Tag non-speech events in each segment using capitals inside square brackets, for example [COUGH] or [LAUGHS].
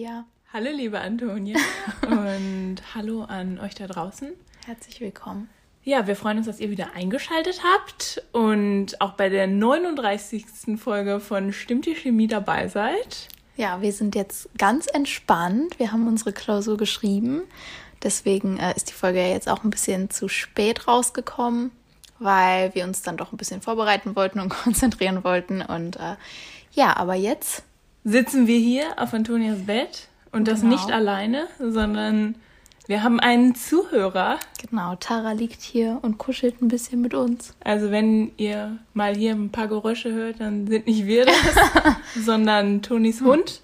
Sophia. Hallo, liebe Antonia. [LAUGHS] Und hallo an euch da draußen. Herzlich willkommen. Ja, wir freuen uns, dass ihr wieder eingeschaltet habt und auch bei der 39. Folge von Stimmt die Chemie dabei seid. Ja, wir sind jetzt ganz entspannt. Wir haben unsere Klausur geschrieben. Deswegen äh, ist die Folge ja jetzt auch ein bisschen zu spät rausgekommen, weil wir uns dann doch ein bisschen vorbereiten wollten und [LAUGHS] konzentrieren wollten. Und äh, ja, aber jetzt sitzen wir hier auf Antonias Bett und das Genau. nicht alleine, sondern wir haben einen Zuhörer. Genau, Tara liegt hier und kuschelt ein bisschen mit uns. Also wenn ihr mal hier ein paar Geräusche hört, dann sind nicht wir das, [LAUGHS] sondern Tonis Hund.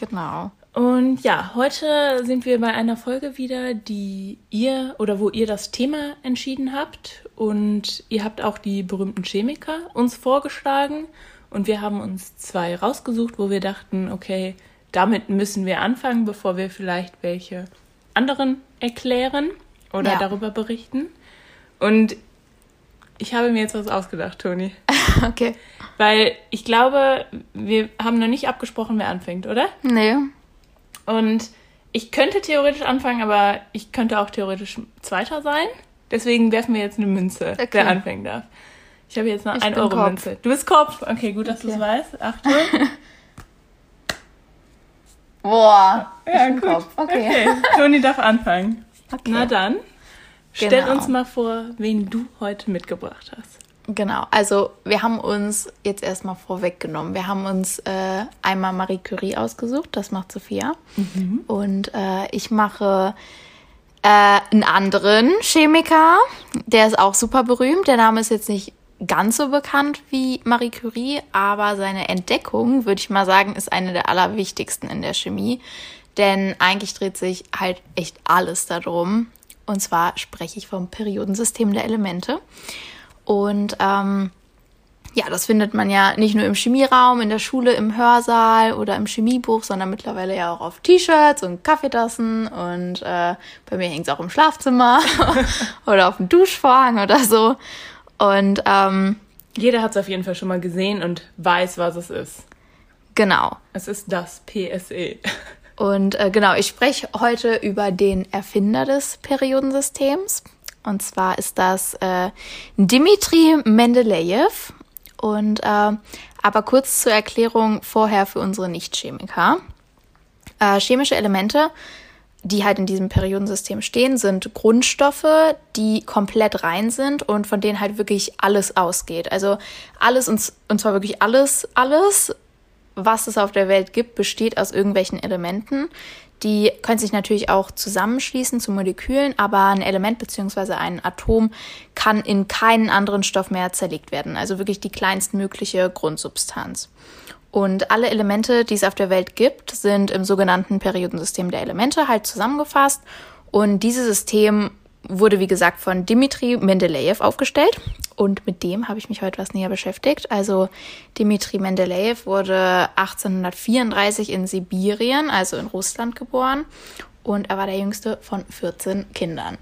Genau. Und ja, heute sind wir bei einer Folge wieder, die ihr oder wo ihr das Thema entschieden habt. Und ihr habt auch die berühmten Chemiker uns vorgeschlagen. Und wir haben uns zwei rausgesucht, wo wir dachten, okay, damit müssen wir anfangen, bevor wir vielleicht welche anderen erklären oder Ja. darüber berichten. Und ich habe mir jetzt was ausgedacht, Toni. [LAUGHS] Okay. Weil ich glaube, wir haben noch nicht abgesprochen, wer anfängt, oder? Nee. Und ich könnte theoretisch anfangen, aber ich könnte auch theoretisch Zweiter sein. Deswegen werfen wir jetzt eine Münze, Okay. wer anfangen darf. Ich habe jetzt eine Ich 1 bin Euro Kopf. Münze. Du bist Kopf. Okay, gut, dass du es Okay. weißt. Achtung. [LAUGHS] Boah. Ja, gut. Kopf. Okay. Okay, Toni darf anfangen. Okay. Na dann, stell Genau. uns mal vor, wen du heute mitgebracht hast. Genau, also wir haben uns jetzt erstmal vorweggenommen. Wir haben uns äh, einmal Marie Curie ausgesucht, das macht Sophia. Und äh, ich mache äh, einen anderen Chemiker, der ist auch super berühmt. Der Name ist jetzt nicht ganz so bekannt wie Marie Curie, aber seine Entdeckung, würde ich mal sagen, ist eine der allerwichtigsten in der Chemie. Denn eigentlich dreht sich halt echt alles darum. Und zwar spreche ich vom Periodensystem der Elemente. Und ähm, ja, das findet man ja nicht nur im Chemieraum, in der Schule, im Hörsaal oder im Chemiebuch, sondern mittlerweile ja auch auf T-Shirts und Kaffeetassen und äh, bei mir hängt es auch im Schlafzimmer [LAUGHS] oder auf dem Duschvorhang oder so. Und ähm, Jeder hat es auf jeden Fall schon mal gesehen und weiß, was es ist. genau. Es ist das. PSE. [LAUGHS] Und äh, genau, ich spreche heute über den Erfinder des Periodensystems. Und zwar ist das äh, Dmitri Mendeleev. Und äh, aber kurz zur Erklärung vorher für unsere Nichtchemiker. Äh, chemische Elemente, die halt in diesem Periodensystem stehen, sind Grundstoffe, die komplett rein sind und von denen halt wirklich alles ausgeht. Also alles und, zwar wirklich alles, alles, was es auf der Welt gibt, besteht aus irgendwelchen Elementen. Die können sich natürlich auch zusammenschließen zu Molekülen, aber ein Element bzw. ein Atom kann in keinen anderen Stoff mehr zerlegt werden. Also wirklich die kleinstmögliche Grundsubstanz. Und alle Elemente, die es auf der Welt gibt, sind im sogenannten Periodensystem der Elemente halt zusammengefasst. Und dieses System wurde, wie gesagt, von Dmitri Mendeleev aufgestellt. Und mit dem habe ich mich heute was näher beschäftigt. Also Dmitri Mendeleev wurde 1834 in Sibirien, also in Russland, geboren. Und er war der jüngste von 14 Kindern.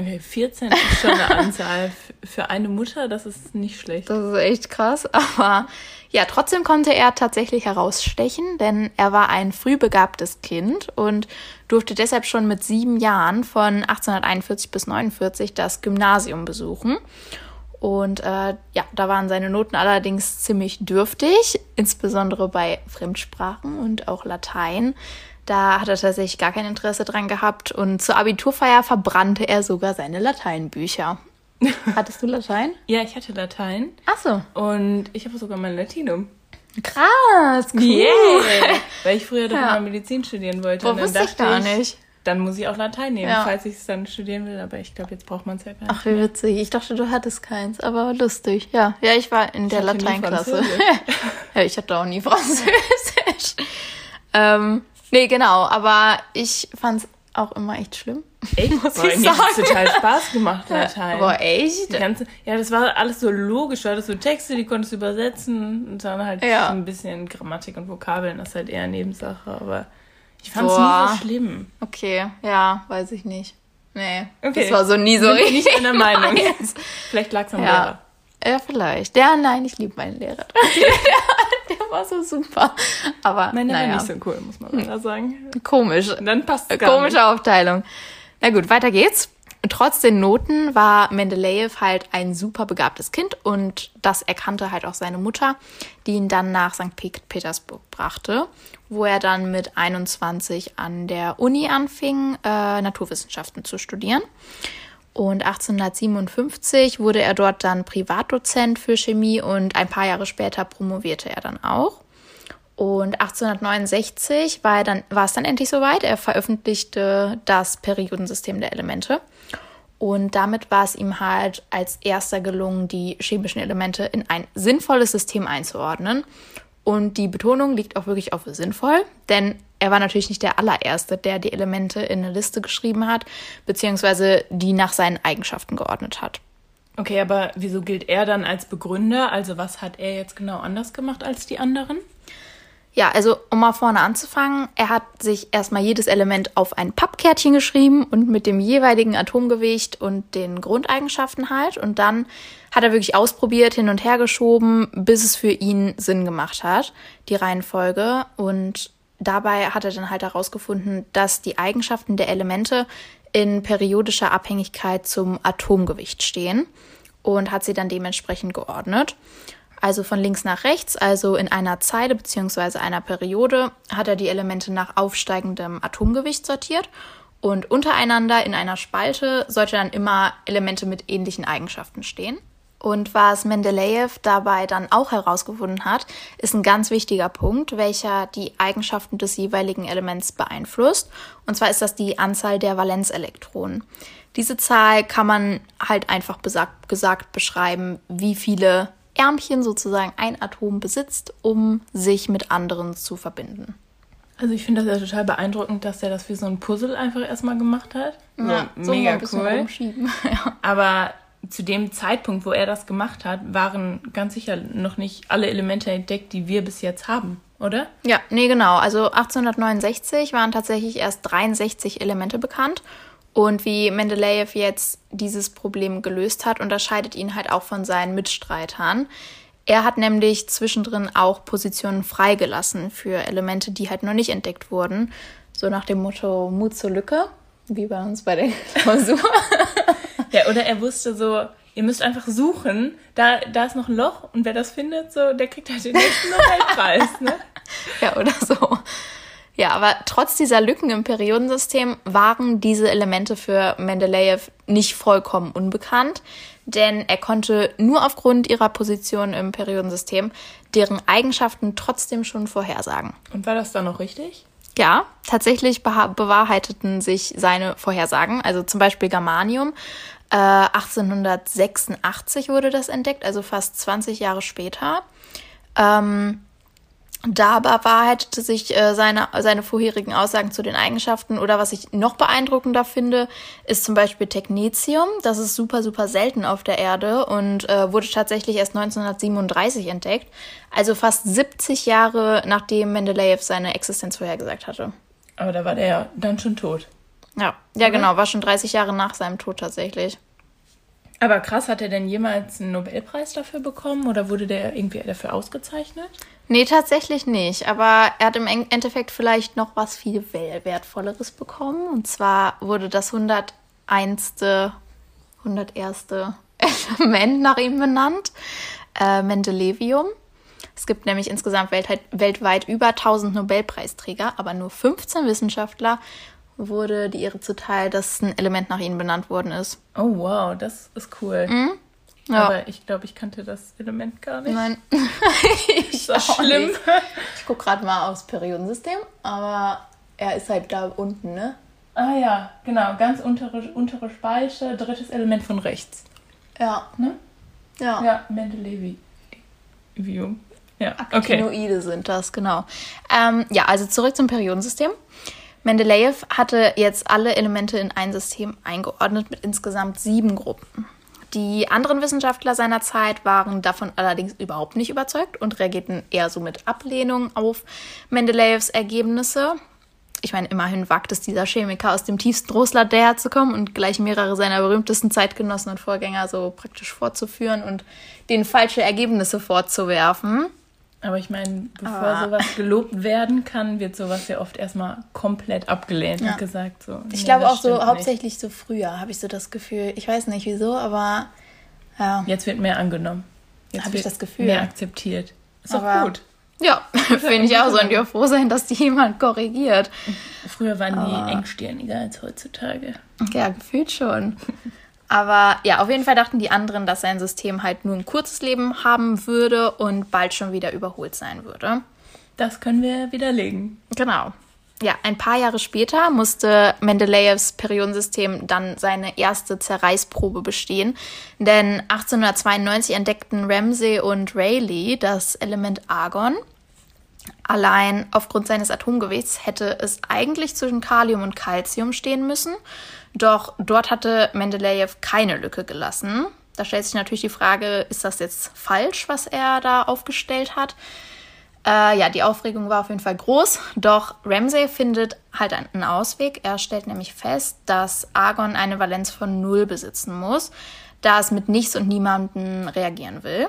Okay, 14 ist schon eine Anzahl. Für eine Mutter, das ist nicht schlecht. Das ist echt krass. [LAUGHS] Aber ja, trotzdem konnte er tatsächlich herausstechen, denn er war ein früh begabtes Kind und durfte deshalb schon mit sieben Jahren von 1841 bis 49 das Gymnasium besuchen. Und äh, ja, da waren seine Noten allerdings ziemlich dürftig, insbesondere bei Fremdsprachen und auch Latein. Da hat er tatsächlich gar kein Interesse dran gehabt und zur Abiturfeier verbrannte er sogar seine Lateinbücher. [LAUGHS] Hattest du Latein? Ja, ich hatte Latein Ach so. und ich habe sogar mein Latinum. Krass, cool. Yeah! Weil ich früher doch Ja. mal Medizin studieren wollte. Boah, und dann wusste ich dachte gar nicht. Dann muss ich auch Latein nehmen, Ja. falls ich es dann studieren will. Aber ich glaube, jetzt braucht man es ja gar nicht. Ach, wie witzig. Ich dachte, du hattest keins, aber lustig. Ja, ja, ich war in der hatte nie Lateinklasse. [LAUGHS] Ja, ich hatte auch nie Französisch. ähm, nee, genau, aber ich fand's auch immer echt schlimm. [LAUGHS] Echt? Muss Boah, ich mir sagen. total Spaß gemacht, Latein. Aber echt? Ganze, ja, das war alles so logisch. Du hattest so Texte, die konntest du übersetzen. Und dann halt Ja. so ein bisschen Grammatik und Vokabeln. Das ist halt eher Nebensache. Aber ich fand es Boah. nie so schlimm. Okay, ja, weiß ich nicht. Nee, Okay. das war so nie so wir richtig. nicht einer [LAUGHS] Meinung. meins. Vielleicht lag es am Ja. Lehrer. Ja, vielleicht. Ja, nein, ich liebe meinen Lehrer. [LAUGHS] [LAUGHS] der war so super. Aber Meine naja. war nicht so cool, muss man leider sagen. komisch. Dann passt es gar Komische nicht. Aufteilung. Na gut, weiter geht's. Trotz den Noten war Mendeleev halt ein super begabtes Kind und das erkannte halt auch seine Mutter, die ihn dann nach St. Pet- Petersburg brachte, wo er dann mit 21 an der Uni anfing, äh, Naturwissenschaften zu studieren. Und 1857 wurde er dort dann Privatdozent für Chemie und ein paar Jahre später promovierte er dann auch. Und 1869 war, dann, war es dann endlich soweit. Er veröffentlichte das Periodensystem der Elemente. Und damit war es ihm halt als erster gelungen, die chemischen Elemente in ein sinnvolles System einzuordnen. Und die Betonung liegt auch wirklich auf sinnvoll, denn er war natürlich nicht der allererste, der die Elemente in eine Liste geschrieben hat, beziehungsweise die nach seinen Eigenschaften geordnet hat. Okay, aber wieso gilt er dann als Begründer? Also was hat er jetzt genau anders gemacht als die anderen? Ja, also um mal vorne anzufangen, er hat sich erstmal jedes Element auf ein Pappkärtchen geschrieben und mit dem jeweiligen Atomgewicht und den Grundeigenschaften halt. Und dann hat er wirklich ausprobiert, hin und her geschoben, bis es für ihn Sinn gemacht hat, die Reihenfolge. Und dabei hat er dann halt herausgefunden, dass die Eigenschaften der Elemente in periodischer Abhängigkeit zum Atomgewicht stehen und hat sie dann dementsprechend geordnet. Also von links nach rechts, also in einer Zeile bzw. einer Periode, hat er die Elemente nach aufsteigendem Atomgewicht sortiert. Und untereinander in einer Spalte sollte dann immer Elemente mit ähnlichen Eigenschaften stehen. Und was Mendeleev dabei dann auch herausgefunden hat, ist ein ganz wichtiger Punkt, welcher die Eigenschaften des jeweiligen Elements beeinflusst. Und zwar ist das die Anzahl der Valenzelektronen. Diese Zahl kann man halt einfach besagt, gesagt beschreiben, wie viele Ärmchen sozusagen ein Atom besitzt, um sich mit anderen zu verbinden. Also ich finde das ja total beeindruckend, dass er das wie so ein Puzzle einfach erstmal gemacht hat. So, mal mega ein bisschen cool. rumschieben. [LAUGHS] ja. Aber zu dem Zeitpunkt, wo er das gemacht hat, waren ganz sicher noch nicht alle Elemente entdeckt, die wir bis jetzt haben, oder? ja, nee, genau. Also 1869 waren tatsächlich erst 63 Elemente bekannt. Und wie Mendeleev jetzt dieses Problem gelöst hat, unterscheidet ihn halt auch von seinen Mitstreitern. Er hat nämlich zwischendrin auch Positionen freigelassen für Elemente, die halt noch nicht entdeckt wurden. So nach dem Motto Mut zur Lücke, wie bei uns bei der [LAUGHS] Klausur. [LAUGHS] Ja, oder er wusste so, ihr müsst einfach suchen, da, da ist noch ein Loch und wer das findet, so, der kriegt halt den nächsten Nobelpreis, [LAUGHS] ne? Ja, oder so. Ja, aber trotz dieser Lücken im Periodensystem waren diese Elemente für Mendeleev nicht vollkommen unbekannt, denn er konnte nur aufgrund ihrer Position im Periodensystem deren Eigenschaften trotzdem schon vorhersagen. Und war das dann noch richtig? Ja, tatsächlich bewahrheiteten sich seine Vorhersagen. Also zum Beispiel Germanium. Äh, 1886 wurde das entdeckt, also fast 20 Jahre später. Ähm, da bewahrheitete sich äh, seine, seine vorherigen Aussagen zu den Eigenschaften. Oder was ich noch beeindruckender finde, ist zum Beispiel Technetium. Das ist super, super selten auf der Erde und äh, wurde tatsächlich erst 1937 entdeckt. Also fast 70 Jahre nachdem Mendeleev seine Existenz vorhergesagt hatte. Aber da war der ja dann schon tot. Ja, ja genau, war schon 30 Jahre nach seinem Tod tatsächlich. Aber krass, hat er denn jemals einen Nobelpreis dafür bekommen oder wurde der irgendwie dafür ausgezeichnet? Nee, tatsächlich nicht. Aber er hat im En- Endeffekt vielleicht noch was viel Wertvolleres bekommen. Und zwar wurde das 101. 101. [LAUGHS] Element nach ihm benannt. Äh, Mendelevium. Es gibt nämlich insgesamt weltweit, weltweit über 1000 Nobelpreisträger, aber nur 15 Wissenschaftler wurde die Ehre zuteil, dass ein Element nach ihnen benannt worden ist. Oh wow, das ist cool. Ja. Aber ich glaube, ich kannte das Element gar nicht. Nein. [LAUGHS] ist das auch schlimm? nicht. Ich gucke gerade mal aufs Periodensystem, aber er ist halt da unten, ne? Ah ja, genau, ganz untere, untere Spalte, drittes Element von rechts. Ja. Ne? Ja. Ja, Mendeleev. View. Ja, okay. Sind das, genau. Ähm, ja, also zurück zum Periodensystem. Mendeleev hatte jetzt alle Elemente in ein System eingeordnet mit insgesamt sieben Gruppen. Die anderen Wissenschaftler seiner Zeit waren davon allerdings überhaupt nicht überzeugt und reagierten eher so mit Ablehnung auf Mendeleevs Ergebnisse. Ich meine, immerhin wagt es dieser Chemiker aus dem tiefsten Russland daherzukommen und gleich mehrere seiner berühmtesten Zeitgenossen und Vorgänger so praktisch vorzuführen und denen falsche Ergebnisse vorzuwerfen. Aber ich meine, bevor Aber sowas gelobt werden kann, wird sowas ja oft erstmal komplett abgelehnt ja. und gesagt so. Ich nee, glaube auch so hauptsächlich so früher habe ich so das Gefühl. Ich weiß nicht wieso, aber ja. Jetzt wird mehr angenommen. Jetzt habe ich das Gefühl. Mehr akzeptiert. Ist doch gut. Ja, [LAUGHS] finde ich auch. Sollen die auch froh sein, dass die jemand korrigiert. Früher waren Aber die engstirniger als heutzutage. Ja, gefühlt schon. [LAUGHS] Aber ja, auf jeden Fall dachten die anderen, dass sein System halt nur ein kurzes Leben haben würde und bald schon wieder überholt sein würde. Das können wir widerlegen. Genau. Ja, ein paar Jahre später musste Mendeleevs Periodensystem dann seine erste Zerreißprobe bestehen, denn 1892 entdeckten Ramsay und Rayleigh das Element Argon. Allein aufgrund seines Atomgewichts hätte es eigentlich zwischen Kalium und Calcium stehen müssen. Doch dort hatte Mendeleev keine Lücke gelassen. Da stellt sich natürlich die Frage, ist das jetzt falsch, was er da aufgestellt hat? Äh, ja, die Aufregung war auf jeden Fall groß, doch Ramsay findet halt einen Ausweg. Er stellt nämlich fest, dass Argon eine Valenz von null besitzen muss, da es mit nichts und niemandem reagieren will.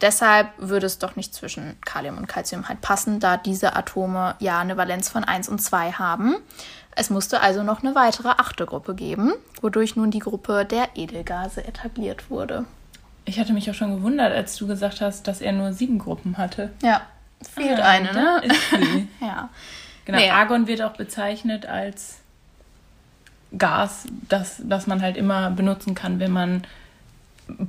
Deshalb würde es doch nicht zwischen Kalium und Calcium halt passen, da diese Atome ja eine Valenz von 1 und 2 haben. Es musste also noch eine weitere achte Gruppe geben, wodurch nun die Gruppe der Edelgase etabliert wurde. Ich hatte mich auch schon gewundert, als du gesagt hast, dass er nur sieben Gruppen hatte. Ja, fehlt ah, eine, ne? [LAUGHS] Ja. Genau, nee. Argon wird auch bezeichnet als Gas, das, das man halt immer benutzen kann, wenn man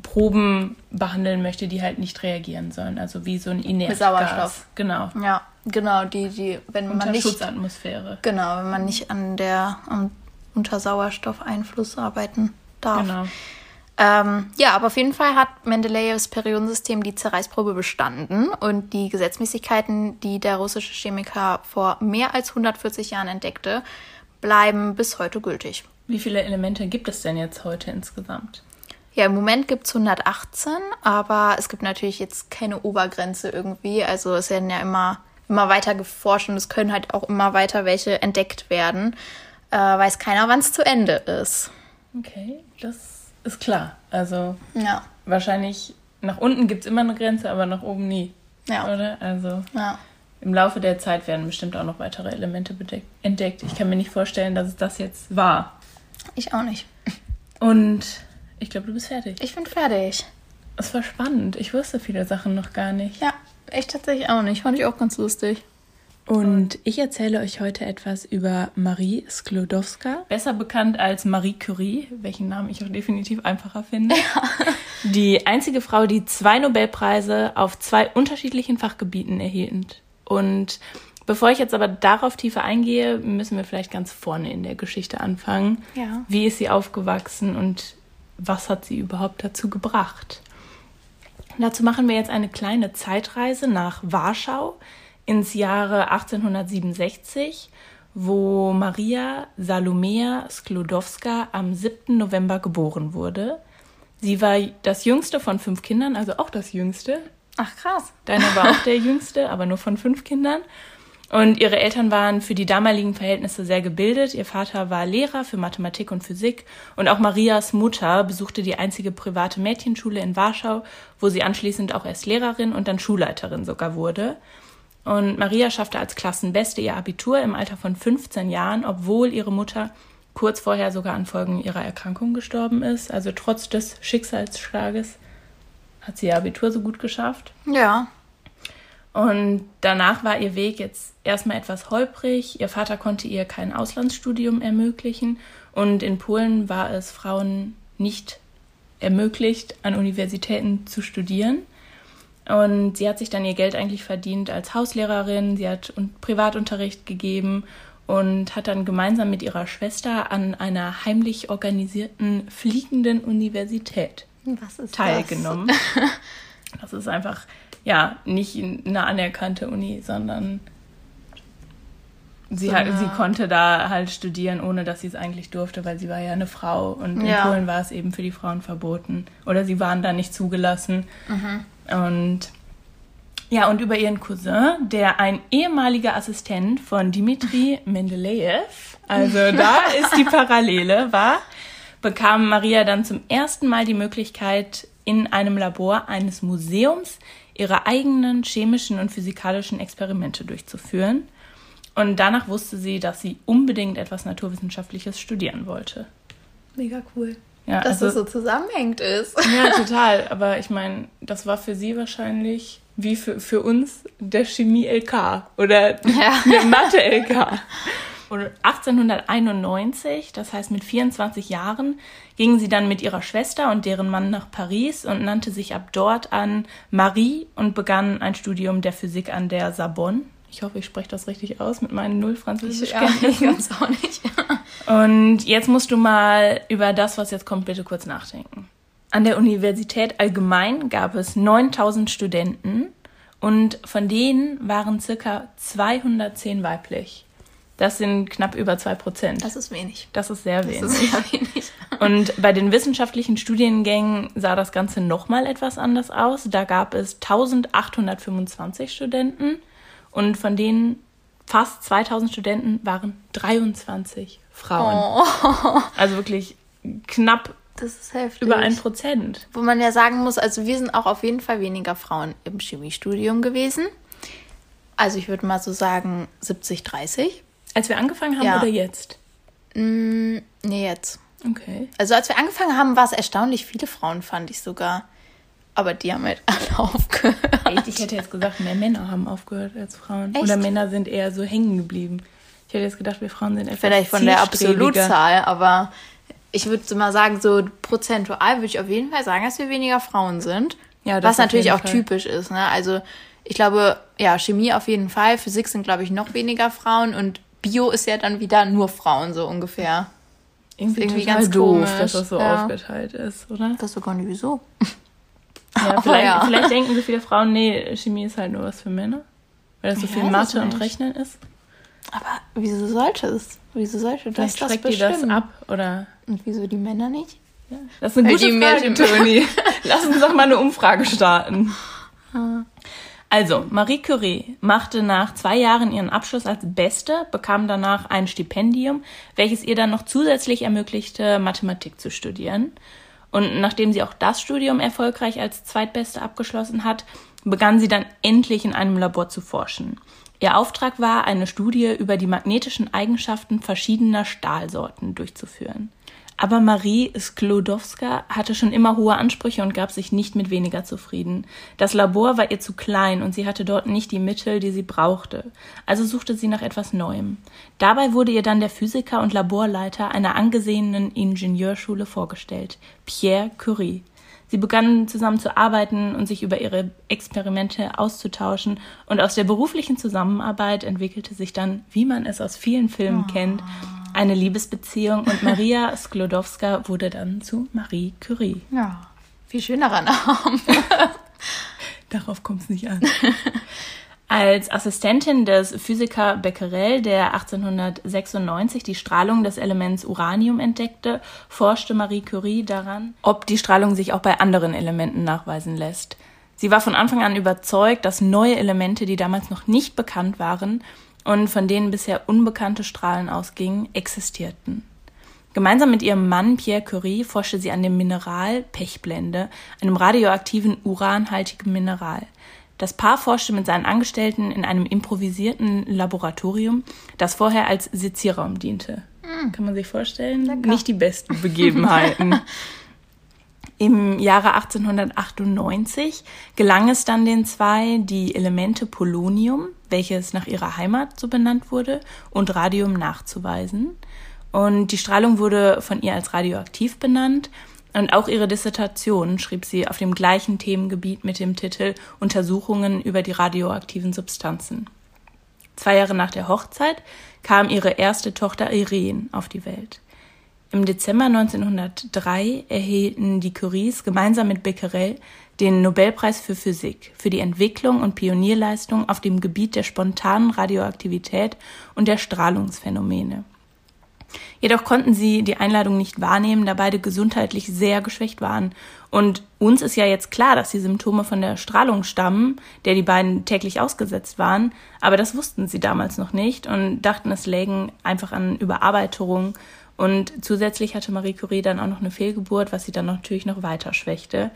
Proben behandeln möchte, die halt nicht reagieren sollen. Also wie so ein inertes Sauerstoff. Genau. Ja, genau, die, die, wenn Unter man nicht. Schutzatmosphäre. Genau, wenn man nicht an der um, unter Sauerstoffeinfluss arbeiten darf. Genau. Ähm, ja, aber auf jeden Fall hat Mendeleevs Periodensystem die Zerreißprobe bestanden und die Gesetzmäßigkeiten, die der russische Chemiker vor mehr als 140 Jahren entdeckte, bleiben bis heute gültig. Wie viele Elemente gibt es denn jetzt heute insgesamt? Ja, im Moment gibt es 118, aber es gibt natürlich jetzt keine Obergrenze irgendwie. Also es werden ja immer, immer weiter geforscht und es können halt auch immer weiter welche entdeckt werden. Äh, weiß keiner, wann es zu Ende ist. Okay, das ist klar. Also ja. wahrscheinlich nach unten gibt es immer eine Grenze, aber nach oben nie. Ja. Oder? Also ja. im Laufe der Zeit werden bestimmt auch noch weitere Elemente entdeckt. Ich kann mir nicht vorstellen, dass es das jetzt war. Ich auch nicht. Und ich glaube, du bist fertig. Ich bin fertig. Es war spannend. Ich wusste viele Sachen noch gar nicht. Ja, ich tatsächlich auch nicht. Fand ich auch ganz lustig. Und ich erzähle euch heute etwas über Marie Sklodowska, besser bekannt als Marie Curie, welchen Namen ich auch definitiv einfacher finde. Ja. [LAUGHS] Die einzige Frau, die zwei Nobelpreise auf zwei unterschiedlichen Fachgebieten erhielt. Und bevor ich jetzt aber darauf tiefer eingehe, müssen wir vielleicht ganz vorne in der Geschichte anfangen. Ja. Wie ist sie aufgewachsen und was hat sie überhaupt dazu gebracht. Dazu machen wir jetzt eine kleine Zeitreise nach Warschau ins Jahre 1867, wo Maria Salomea Sklodowska am 7. November geboren wurde. Sie war das jüngste von fünf Kindern, also auch das jüngste. Ach krass. Deiner war auch [LAUGHS] der jüngste, aber nur von fünf Kindern. Und ihre Eltern waren für die damaligen Verhältnisse sehr gebildet. Ihr Vater war Lehrer für Mathematik und Physik und auch Marias Mutter besuchte die einzige private Mädchenschule in Warschau, wo sie anschließend auch erst Lehrerin und dann Schulleiterin sogar wurde. Und Maria schaffte als Klassenbeste ihr Abitur im Alter von 15 Jahren, obwohl ihre Mutter kurz vorher sogar an Folgen ihrer Erkrankung gestorben ist. Also trotz des Schicksalsschlages hat sie ihr Abitur so gut geschafft. Ja. Und danach war ihr Weg jetzt erstmal etwas holprig. Ihr Vater konnte ihr kein Auslandsstudium ermöglichen und in Polen war es Frauen nicht ermöglicht, an Universitäten zu studieren. Und sie hat sich dann ihr Geld eigentlich verdient als Hauslehrerin. Sie hat Privatunterricht gegeben und hat dann gemeinsam mit ihrer Schwester an einer heimlich organisierten fliegenden Universität teilgenommen. Das? [LAUGHS] das ist einfach ja, nicht eine anerkannte Uni, sondern sie, so, hat, ja. sie konnte da halt studieren, ohne dass sie es eigentlich durfte, weil sie war ja eine Frau und in ja. Polen war es eben für die Frauen verboten. Oder sie waren da nicht zugelassen. Mhm. Und ja, und über ihren Cousin, der ein ehemaliger Assistent von Dimitri [LAUGHS] Mendeleev, also da ist die Parallele, war, bekam Maria dann zum ersten Mal die Möglichkeit, in einem Labor eines Museums ihre eigenen chemischen und physikalischen Experimente durchzuführen. Und danach wusste sie, dass sie unbedingt etwas Naturwissenschaftliches studieren wollte. Mega cool. Ja, dass also, das so zusammenhängt ist. Ja, [LAUGHS] total. Aber ich meine, das war für sie wahrscheinlich wie für, für uns der Chemie-LK oder ja. der Mathe-LK. Und 1891, das heißt mit 24 Jahren, ging sie dann mit ihrer Schwester und deren Mann nach Paris und nannte sich ab dort an Marie und begann ein Studium der Physik an der Sorbonne. Ich hoffe, ich spreche das richtig aus mit meinen null Französischkenntnissen. Ja, ich auch nicht. [LAUGHS] und jetzt musst du mal über das, was jetzt kommt, bitte kurz nachdenken. An der Universität allgemein gab es 9000 Studenten und von denen waren circa 210 weiblich. Das sind knapp über zwei Prozent. Das ist wenig. Das ist sehr wenig. Das ist sehr wenig. [LAUGHS] Und bei den wissenschaftlichen Studiengängen sah das Ganze nochmal etwas anders aus. Da gab es 1825 Studenten und von denen fast 2000 Studenten waren 23 Frauen. Oh. Also wirklich knapp das ist heftig. Über ein Prozent. Wo man ja sagen muss, also wir sind auch auf jeden Fall weniger Frauen im Chemiestudium gewesen. Also ich würde mal so sagen 70, 30. Als wir angefangen haben ja. oder jetzt? Mm, nee, jetzt. Okay. Also als wir angefangen haben, war es erstaunlich viele Frauen, fand ich sogar. Aber die haben halt [LAUGHS] alle aufgehört. Echt? Ich hätte jetzt gesagt, mehr Männer haben aufgehört als Frauen. Echt? Oder Männer sind eher so hängen geblieben. Ich hätte jetzt gedacht, wir Frauen sind etwas Vielleicht von der Absolutzahl, aber ich würde mal sagen, so prozentual würde ich auf jeden Fall sagen, dass wir weniger Frauen sind. Ja, das was natürlich auch Fall. typisch ist. Ne? Also ich glaube, ja, Chemie auf jeden Fall. Physik sind, glaube ich, noch weniger Frauen und Bio ist ja dann wieder nur Frauen, so ungefähr. Irgendwie, irgendwie ganz doof, komisch. dass das so ja. aufgeteilt ist, oder? Das sogar nicht wieso. [LAUGHS] Ja, vielleicht, ja. vielleicht denken so viele Frauen, nee, Chemie ist halt nur was für Männer. Weil das so ich viel Mathe und Rechnen ist. Aber wieso sollte es? Wieso sollte das Vielleicht das bestimmen? die das ab, oder? Und wieso die Männer nicht? Ja, das ist eine Weil gute Frage, Toni. [LAUGHS] Lass uns doch mal eine Umfrage starten. Also, Marie Curie machte nach zwei Jahren ihren Abschluss als Beste, bekam danach ein Stipendium, welches ihr dann noch zusätzlich ermöglichte, Mathematik zu studieren. Und nachdem sie auch das Studium erfolgreich als Zweitbeste abgeschlossen hat, begann sie dann endlich in einem Labor zu forschen. Ihr Auftrag war, eine Studie über die magnetischen Eigenschaften verschiedener Stahlsorten durchzuführen. Aber Marie Sklodowska hatte schon immer hohe Ansprüche und gab sich nicht mit weniger zufrieden. Das Labor war ihr zu klein und sie hatte dort nicht die Mittel, die sie brauchte. Also suchte sie nach etwas Neuem. Dabei wurde ihr dann der Physiker und Laborleiter einer angesehenen Ingenieurschule vorgestellt, Pierre Curie. Sie begannen zusammen zu arbeiten und sich über ihre Experimente auszutauschen. Und aus der beruflichen Zusammenarbeit entwickelte sich dann, wie man es aus vielen Filmen oh. kennt, eine Liebesbeziehung. Und [LAUGHS] Maria Sklodowska wurde dann zu Marie Curie. Ja, viel schönerer Name. [LAUGHS] Darauf kommt es nicht an. [LAUGHS] Als Assistentin des Physiker Becquerel, der 1896 die Strahlung des Elements Uranium entdeckte, forschte Marie Curie daran, ob die Strahlung sich auch bei anderen Elementen nachweisen lässt. Sie war von Anfang an überzeugt, dass neue Elemente, die damals noch nicht bekannt waren und von denen bisher unbekannte Strahlen ausgingen, existierten. Gemeinsam mit ihrem Mann Pierre Curie forschte sie an dem Mineral Pechblende, einem radioaktiven uranhaltigen Mineral. Das Paar forschte mit seinen Angestellten in einem improvisierten Laboratorium, das vorher als Sezierraum diente. Mhm. Kann man sich vorstellen? Lecker. Nicht die besten Begebenheiten. [LAUGHS] Im Jahre 1898 gelang es dann den zwei, die Elemente Polonium, welches nach ihrer Heimat so benannt wurde, und Radium nachzuweisen. Und die Strahlung wurde von ihr als radioaktiv benannt und auch ihre Dissertation schrieb sie auf dem gleichen Themengebiet mit dem Titel Untersuchungen über die radioaktiven Substanzen. Zwei Jahre nach der Hochzeit kam ihre erste Tochter Irene auf die Welt. Im Dezember 1903 erhielten die Curies gemeinsam mit Becquerel den Nobelpreis für Physik für die Entwicklung und Pionierleistung auf dem Gebiet der spontanen Radioaktivität und der Strahlungsphänomene. Jedoch konnten sie die Einladung nicht wahrnehmen, da beide gesundheitlich sehr geschwächt waren. Und uns ist ja jetzt klar, dass die Symptome von der Strahlung stammen, der die beiden täglich ausgesetzt waren, aber das wussten sie damals noch nicht und dachten, es lägen einfach an Überarbeiterung. Und zusätzlich hatte Marie Curie dann auch noch eine Fehlgeburt, was sie dann natürlich noch weiter schwächte.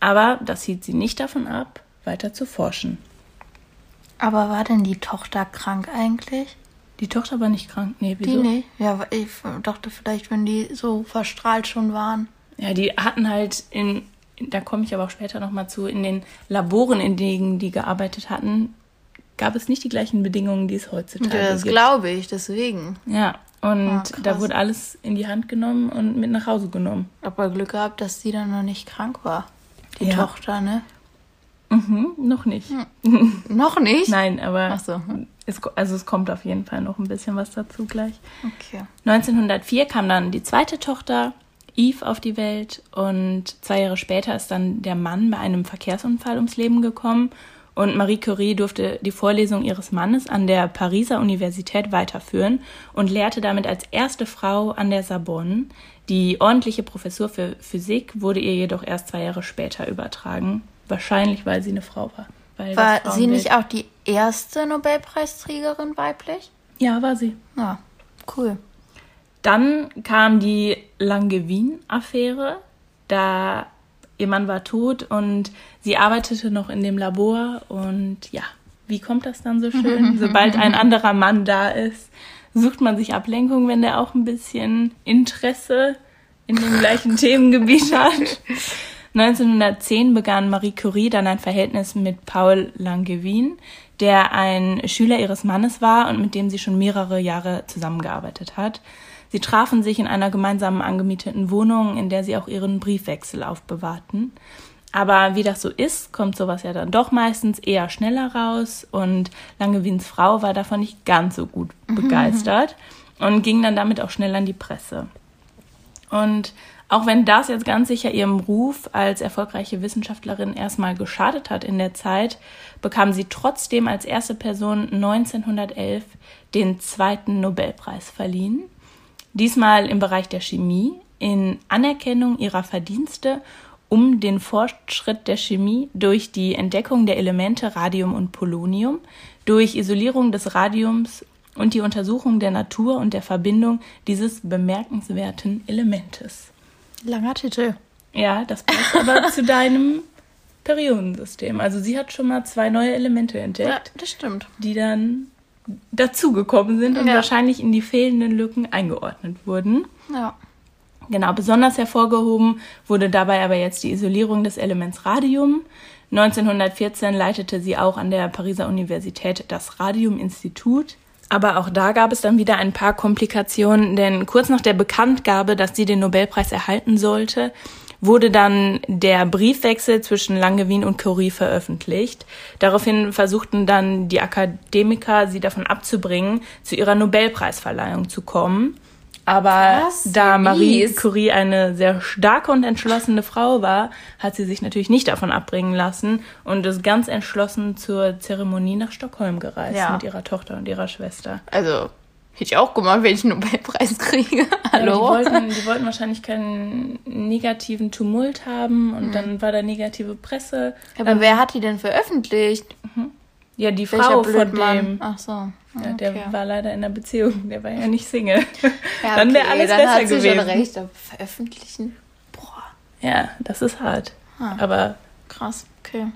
Aber das hielt sie nicht davon ab, weiter zu forschen. Aber war denn die Tochter krank eigentlich? Die Tochter war nicht krank, nee, wieso? Die nicht? Ja, ich dachte vielleicht, wenn die so verstrahlt schon waren. Ja, die hatten halt in, da komme ich aber auch später nochmal zu, in den Laboren, in denen die gearbeitet hatten, gab es nicht die gleichen Bedingungen, die es heutzutage das gibt. Das glaube ich, deswegen. Ja, und ah, da wurde alles in die Hand genommen und mit nach Hause genommen. Aber Glück gehabt, dass sie dann noch nicht krank war. Die ja. Tochter, ne? Mhm, noch nicht. Hm. [LAUGHS] noch nicht? Nein, aber so. es, also es kommt auf jeden Fall noch ein bisschen was dazu gleich. Okay. 1904 kam dann die zweite Tochter, Eve, auf die Welt und zwei Jahre später ist dann der Mann bei einem Verkehrsunfall ums Leben gekommen und Marie Curie durfte die Vorlesung ihres Mannes an der Pariser Universität weiterführen und lehrte damit als erste Frau an der Sorbonne. Die ordentliche Professur für Physik wurde ihr jedoch erst zwei Jahre später übertragen. Wahrscheinlich, weil sie eine Frau war. war sie nicht auch die erste Nobelpreisträgerin weiblich? Ja, war sie. Ja, cool. Dann kam die Langevin-Affäre. Da ihr Mann war tot und sie arbeitete noch in dem Labor. Und ja, wie kommt das dann so schön? [LAUGHS] Sobald ein anderer Mann da ist, sucht man sich Ablenkung, wenn der auch ein bisschen Interesse in dem gleichen [LAUGHS] Themengebiet hat. 1910 begann Marie Curie dann ein Verhältnis mit Paul Langevin, der ein Schüler ihres Mannes war und mit dem sie schon mehrere Jahre zusammengearbeitet hat. Sie trafen sich in einer gemeinsamen angemieteten Wohnung, in der sie auch ihren Briefwechsel aufbewahrten. Aber wie das so ist, kommt sowas ja dann doch meistens eher schneller raus und Langevins Frau war davon nicht ganz so gut [LAUGHS] begeistert und ging dann damit auch schnell an die Presse. Und auch wenn das jetzt ganz sicher ihrem Ruf als erfolgreiche Wissenschaftlerin erstmal geschadet hat in der Zeit, bekam sie trotzdem als erste Person 1911 den zweiten Nobelpreis verliehen. Diesmal im Bereich der Chemie, in Anerkennung ihrer Verdienste um den Fortschritt der Chemie durch die Entdeckung der Elemente Radium und Polonium, durch Isolierung des Radiums und die Untersuchung der Natur und der Verbindung dieses bemerkenswerten Elementes. Langer Titel. Ja, das passt aber [LAUGHS] zu deinem Periodensystem. Also sie hat schon mal zwei neue Elemente entdeckt. Ja, das stimmt. Die dann dazugekommen sind und ja. wahrscheinlich in die fehlenden Lücken eingeordnet wurden. Ja. Genau, besonders hervorgehoben wurde dabei aber jetzt die Isolierung des Elements Radium. 1914 leitete sie auch an der Pariser Universität das Radiuminstitut. Aber auch da gab es dann wieder ein paar Komplikationen, denn kurz nach der Bekanntgabe, dass sie den Nobelpreis erhalten sollte, wurde dann der Briefwechsel zwischen Langevin und Curie veröffentlicht. Daraufhin versuchten dann die Akademiker, sie davon abzubringen, zu ihrer Nobelpreisverleihung zu kommen. Aber Was? da Marie Curie eine sehr starke und entschlossene Frau war, hat sie sich natürlich nicht davon abbringen lassen und ist ganz entschlossen zur Zeremonie nach Stockholm gereist ja. mit ihrer Tochter und ihrer Schwester. Also Hätte ich auch gemacht, wenn ich einen Nobelpreis kriege. Hallo? Ja, die, wollten, die wollten wahrscheinlich keinen negativen Tumult haben und mhm. dann war da negative Presse. Aber ähm, wer hat die denn veröffentlicht? Mhm. Ja, die Welcher Frau von dem. Ach so. Ja, der okay. war leider in einer Beziehung, der war ja nicht Single. [LAUGHS] Ja, dann wäre alles dann besser hat sie gewesen. Schon recht, aber veröffentlichen. Boah. Ja, das ist hart. Ah, aber krass, okay.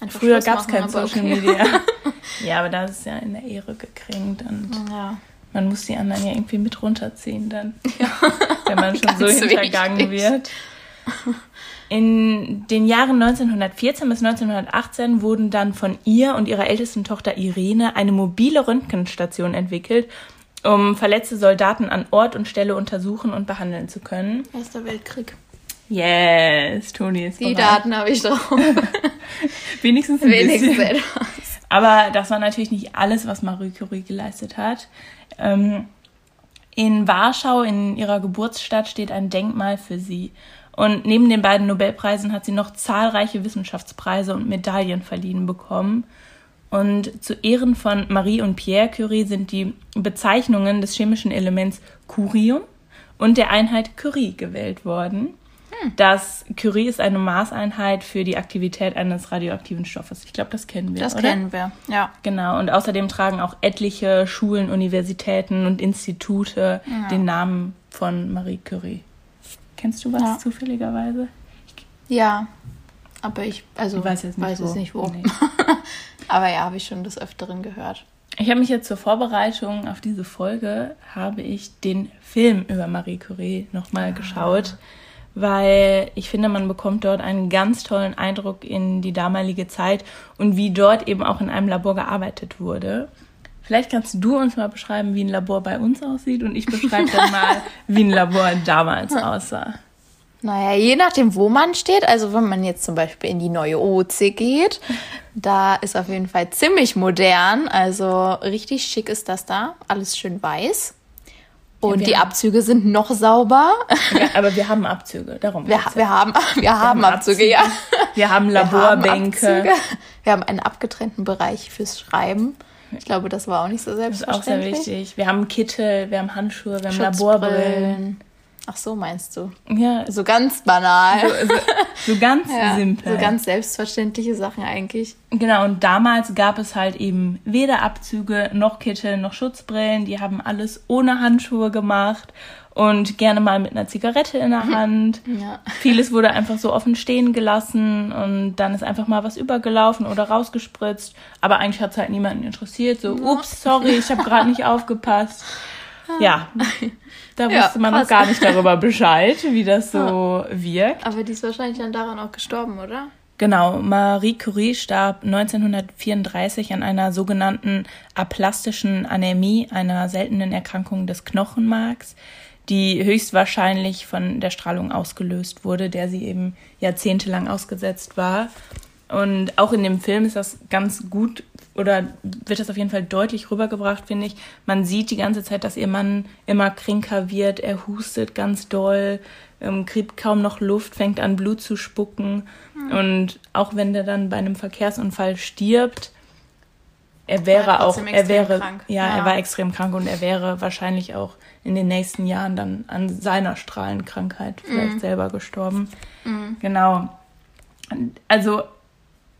Einfach früher gab es kein Social okay. Media. [LAUGHS] ja, aber da ist es ja in der Ehre gekränkt und ja. man muss die anderen ja irgendwie mit runterziehen dann. [LAUGHS] Ja. Wenn man schon so hintergangen wichtig. wird. In den Jahren 1914 bis 1918 wurden dann von ihr und ihrer ältesten Tochter Irene eine mobile Röntgenstation entwickelt, um verletzte Soldaten an Ort und Stelle untersuchen und behandeln zu können. Erster Weltkrieg. Yes, Toni ist Die bereit. Daten habe ich drauf. [LAUGHS] Wenigstens ein Wenigstens bisschen. Etwas. Aber das war natürlich nicht alles, was Marie Curie geleistet hat. Ähm, in Warschau, in ihrer Geburtsstadt, steht ein Denkmal für sie. Und neben den beiden Nobelpreisen hat sie noch zahlreiche Wissenschaftspreise und Medaillen verliehen bekommen. Und zu Ehren von Marie und Pierre Curie sind die Bezeichnungen des chemischen Elements Curium und der Einheit Curie gewählt worden. Hm. Das Curie ist eine Maßeinheit für die Aktivität eines radioaktiven Stoffes. Ich glaube, das kennen wir. Das oder? kennen wir, ja. Genau. Und außerdem tragen auch etliche Schulen, Universitäten und Institute ja. den Namen von Marie Curie. Kennst du was ja. zufälligerweise? Ja, Aber ich, also Ich weiß jetzt nicht weiß wo. es nicht wo. Nee. [LAUGHS] Aber ja, habe ich schon des Öfteren gehört. Ich habe mich jetzt zur Vorbereitung auf diese Folge, habe ich den Film über Marie Curie nochmal geschaut, weil ich finde, man bekommt dort einen ganz tollen Eindruck in die damalige Zeit und wie dort eben auch in einem Labor gearbeitet wurde. Vielleicht kannst du uns mal beschreiben, wie ein Labor bei uns aussieht und ich beschreibe dann mal, wie ein Labor damals aussah. Naja, je nachdem, wo man steht. Also wenn man jetzt zum Beispiel in die neue OC geht, da ist auf jeden Fall ziemlich modern. Also richtig schick ist das da. Alles schön weiß. Und wir die haben- Abzüge sind noch sauber. Ja, aber wir haben Abzüge, darum. Wir, [LAUGHS] wir haben, wir haben Abzüge, Abzüge. ja. Wir haben Wir haben Laborbänke. Wir haben einen abgetrennten Bereich fürs Schreiben. Ich glaube, das war auch nicht so Das ist auch sehr selbstverständlich. wichtig. Wir haben Kittel, wir haben Handschuhe, wir haben Laborbrillen. Ach so, meinst du? Ja, So ganz banal. so ganz [LAUGHS] Ja, simpel. So ganz selbstverständliche Sachen eigentlich. Genau, und damals gab es halt eben weder Abzüge noch Kittel noch Schutzbrillen. Die haben alles ohne Handschuhe gemacht und gerne mal mit einer Zigarette in der [LAUGHS] Hand. Ja. Vieles wurde einfach so offen stehen gelassen und dann ist einfach mal was übergelaufen oder rausgespritzt. Aber eigentlich hat es halt niemanden interessiert. So, ups, sorry, ich habe gerade nicht [LAUGHS] aufgepasst. Ja, [LAUGHS] da Ja, wusste man krass. noch gar nicht darüber Bescheid, wie das so wirkt. Aber die ist wahrscheinlich dann daran auch gestorben, oder? Genau, Marie Curie starb 1934 an einer sogenannten aplastischen Anämie, einer seltenen Erkrankung des Knochenmarks, die höchstwahrscheinlich von der Strahlung ausgelöst wurde, der sie eben jahrzehntelang ausgesetzt war. Und auch in dem Film ist das ganz gut oder wird das auf jeden Fall deutlich rübergebracht, finde ich. Man sieht die ganze Zeit, dass ihr Mann immer kränker wird, er hustet ganz doll, ähm, kriegt kaum noch Luft, fängt an Blut zu spucken. Und auch wenn der dann bei einem Verkehrsunfall stirbt, er wäre War auch, er wäre, krank. Ja, Ja. er war extrem krank und er wäre wahrscheinlich auch in den nächsten Jahren dann an seiner Strahlenkrankheit vielleicht selber gestorben. Genau. Also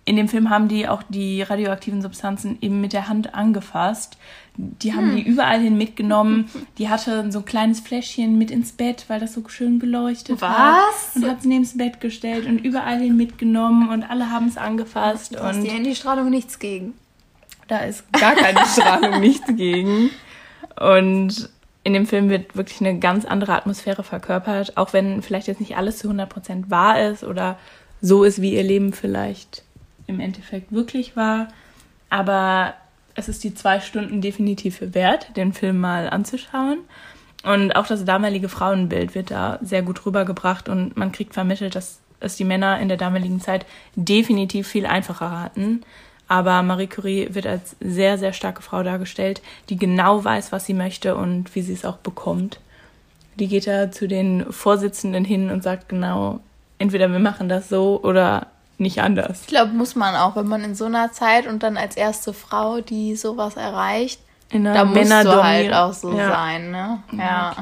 in dem Film haben die auch die radioaktiven Substanzen eben mit der Hand angefasst. Die haben die überall hin mitgenommen. Die hatte so ein kleines Fläschchen mit ins Bett, weil das so schön beleuchtet Was? hat. Und hat es neben das Bett gestellt und überall hin mitgenommen und alle haben es angefasst. Da ist Und die Handystrahlung nichts gegen. Da ist gar keine [LAUGHS] Strahlung, nichts gegen. Und in dem Film wird wirklich eine ganz andere Atmosphäre verkörpert, auch wenn vielleicht jetzt nicht alles zu 100% wahr ist oder so ist, wie ihr Leben vielleicht im Endeffekt wirklich war. Aber es ist die zwei Stunden definitiv wert, den Film mal anzuschauen. Und auch das damalige Frauenbild wird da sehr gut rübergebracht und man kriegt vermittelt, dass es die Männer in der damaligen Zeit definitiv viel einfacher hatten. Aber Marie Curie wird als sehr, sehr starke Frau dargestellt, die genau weiß, was sie möchte und wie sie es auch bekommt. Die geht da zu den Vorsitzenden hin und sagt genau, entweder wir machen das so oder nicht anders. Ich glaube, muss man auch, wenn man in so einer Zeit und dann als erste Frau, die sowas erreicht, In da musst du halt auch so ja. sein, ne? Ja. Ja.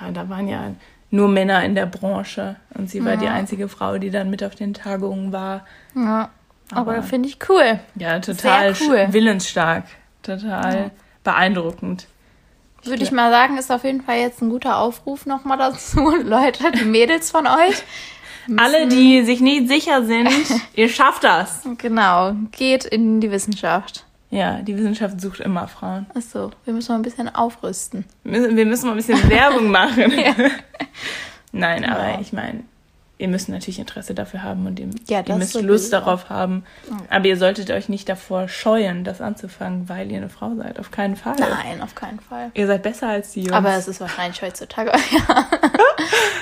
ja, da waren ja nur Männer in der Branche und sie war die einzige Frau, die dann mit auf den Tagungen war. ja. Aber, Aber- finde ich cool. Ja, total cool. willensstark, total beeindruckend. Würde ich mal sagen, ist auf jeden Fall jetzt ein guter Aufruf nochmal dazu. [LAUGHS] Leute, die Mädels von euch. Alle, die sich nicht sicher sind, [LAUGHS] ihr schafft das. Genau, geht in die Wissenschaft. Ja, die Wissenschaft sucht immer Frauen. Achso, wir müssen mal ein bisschen aufrüsten. Wir müssen- mal ein bisschen Werbung [LAUGHS] machen. Nein, aber Genau. ich meine, ihr müsst natürlich Interesse dafür haben und ihr, Ja, ihr müsst. Lust darauf haben. Aber ihr solltet euch nicht davor scheuen, das anzufangen, weil ihr eine Frau seid. Auf keinen Fall. Nein, auf keinen Fall. Ihr seid besser als die Jungs. Aber es ist wahrscheinlich heutzutage, [LAUGHS] ja,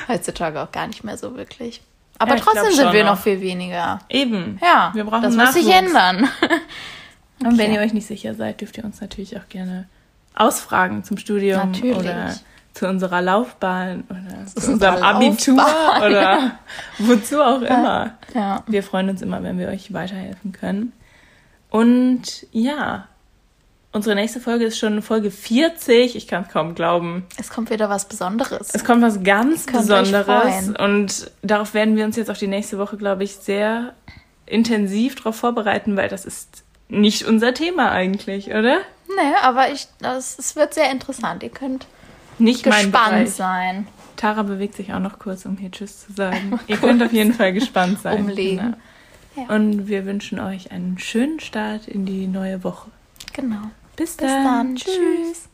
heutzutage auch gar nicht mehr so wirklich. Aber trotzdem sind wir noch. viel weniger. Eben. Ja, Wir brauchen das muss sich Nachwuchs. ändern. [LAUGHS] Und wenn Okay. ihr euch nicht sicher seid, dürft ihr uns natürlich auch gerne ausfragen zum Studium Natürlich. oder zu unserer Laufbahn oder zu, Zu unserem Abitur Laufbahn. oder [LAUGHS] wozu auch immer. Ja. Wir freuen uns immer, wenn wir euch weiterhelfen können. Und ja, unsere nächste Folge ist schon Folge 40. Ich kann es kaum glauben. Es kommt wieder was Besonderes. Es kommt was ganz Besonderes und darauf werden wir uns jetzt auch die nächste Woche, glaube ich, sehr intensiv darauf vorbereiten, weil das ist nicht unser Thema eigentlich, oder? Nee, aber ich, das, es wird sehr interessant. Ihr könnt nicht gespannt sein. Tara bewegt sich auch noch kurz, um hier Tschüss zu sagen. Ihr könnt auf jeden Fall gespannt sein. Umlegen. Genau. Ja. Und wir wünschen euch einen schönen Start in die neue Woche. Genau. Bis dann. Bis dann. Tschüss. Tschüss.